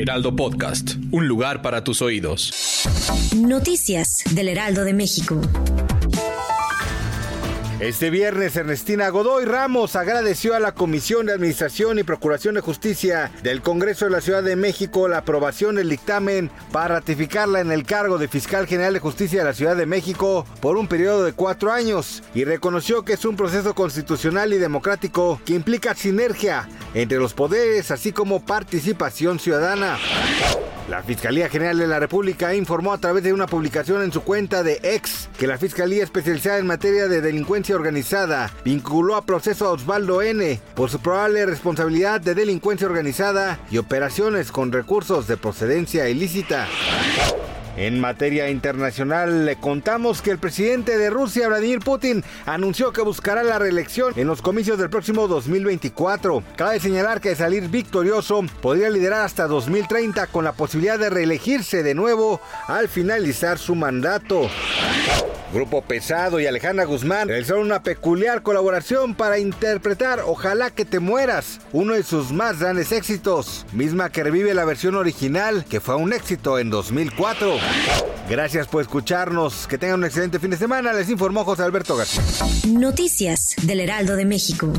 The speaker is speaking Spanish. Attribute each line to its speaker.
Speaker 1: Heraldo Podcast, un lugar para tus oídos.
Speaker 2: Noticias del Heraldo de México.
Speaker 3: Este viernes, Ernestina Godoy Ramos agradeció a la Comisión de Administración y Procuración de Justicia del Congreso de la Ciudad de México la aprobación del dictamen para ratificarla en el cargo de Fiscal General de Justicia de la Ciudad de México por un periodo de cuatro años y reconoció que es un proceso constitucional y democrático que implica sinergia entre los poderes así como participación ciudadana. La Fiscalía General de la República informó a través de una publicación en su cuenta de ex que la Fiscalía especializada en materia de delincuencia organizada vinculó a proceso a Osvaldo N por su probable responsabilidad de delincuencia organizada y operaciones con recursos de procedencia ilícita. En materia internacional, le contamos que el presidente de Rusia, Vladimir Putin, anunció que buscará la reelección en los comicios del próximo 2024. Cabe señalar que salir victorioso podría liderar hasta 2030 con la posibilidad de reelegirse de nuevo al finalizar su mandato. Grupo Pesado y Alejandra Guzmán realizaron una peculiar colaboración para interpretar Ojalá que te mueras, uno de sus más grandes éxitos, misma que revive la versión original que fue un éxito en 2004. Gracias por escucharnos, que tengan un excelente fin de semana, les informó José Alberto García.
Speaker 2: Noticias del Heraldo de México.